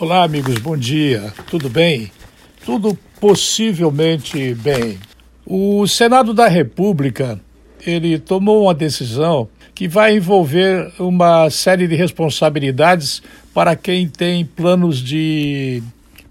Olá, amigos, bom dia. Tudo bem? Tudo possivelmente bem. O Senado da República, ele tomou uma decisão que vai envolver uma série de responsabilidades para quem tem planos de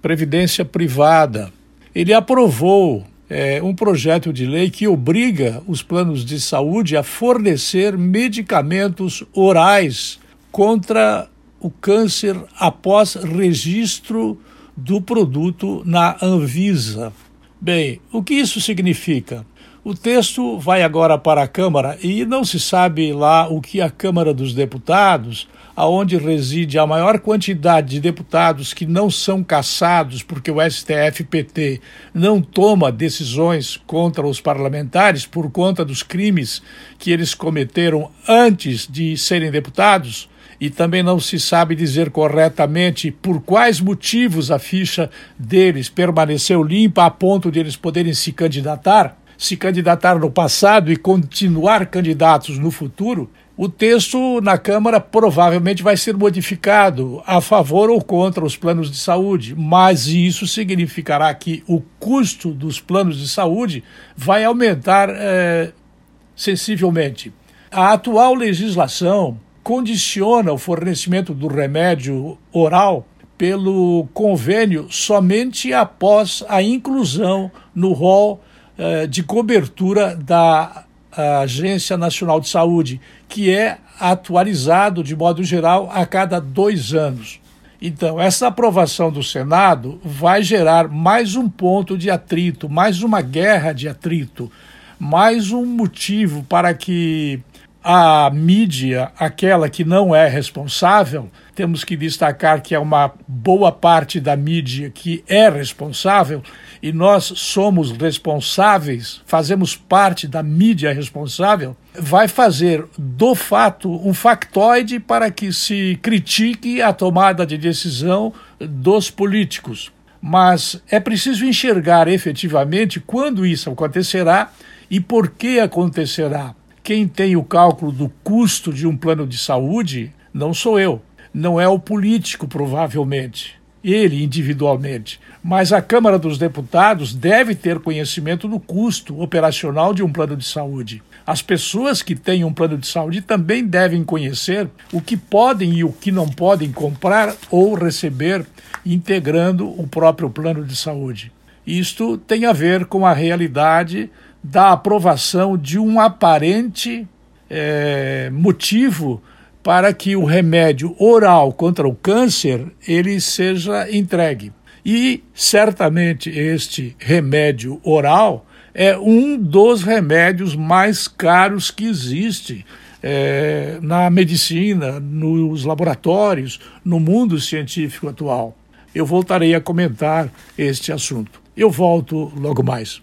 previdência privada. Ele aprovou é, um projeto de lei que obriga os planos de saúde a fornecer medicamentos orais contra o câncer após registro do produto na Anvisa. Bem, o que isso significa? O texto vai agora para a Câmara e não se sabe lá o que a Câmara dos Deputados, aonde reside a maior quantidade de deputados que não são caçados porque o STF-PT não toma decisões contra os parlamentares por conta dos crimes que eles cometeram antes de serem deputados e também não se sabe dizer corretamente por quais motivos a ficha deles permaneceu limpa a ponto de eles poderem se candidatar, se candidatar no passado e continuar candidatos no futuro, o texto na Câmara provavelmente vai ser modificado a favor ou contra os planos de saúde, mas isso significará que o custo dos planos de saúde vai aumentar é, sensivelmente. A atual legislação condiciona o fornecimento do remédio oral pelo convênio somente após a inclusão no rol eh, de cobertura da Agência Nacional de Saúde, que é atualizado de modo geral a cada dois anos. Então, essa aprovação do Senado vai gerar mais um ponto de atrito, mais uma guerra de atrito, mais um motivo para que a mídia, aquela que não é responsável, temos que destacar que é uma boa parte da mídia que é responsável e nós somos responsáveis, fazemos parte da mídia responsável, vai fazer do fato um factoide para que se critique a tomada de decisão dos políticos. Mas é preciso enxergar efetivamente quando isso acontecerá e por que acontecerá. Quem tem o cálculo do custo de um plano de saúde não sou eu, não é o político, provavelmente, ele individualmente. Mas a Câmara dos Deputados deve ter conhecimento do custo operacional de um plano de saúde. As pessoas que têm um plano de saúde também devem conhecer o que podem e o que não podem comprar ou receber integrando o próprio plano de saúde. Isto tem a ver com a realidade da aprovação de um aparente é, motivo para que o remédio oral contra o câncer ele seja entregue. E certamente este remédio oral é um dos remédios mais caros que existe é, na medicina, nos laboratórios, no mundo científico atual. Eu voltarei a comentar este assunto. Eu volto logo mais.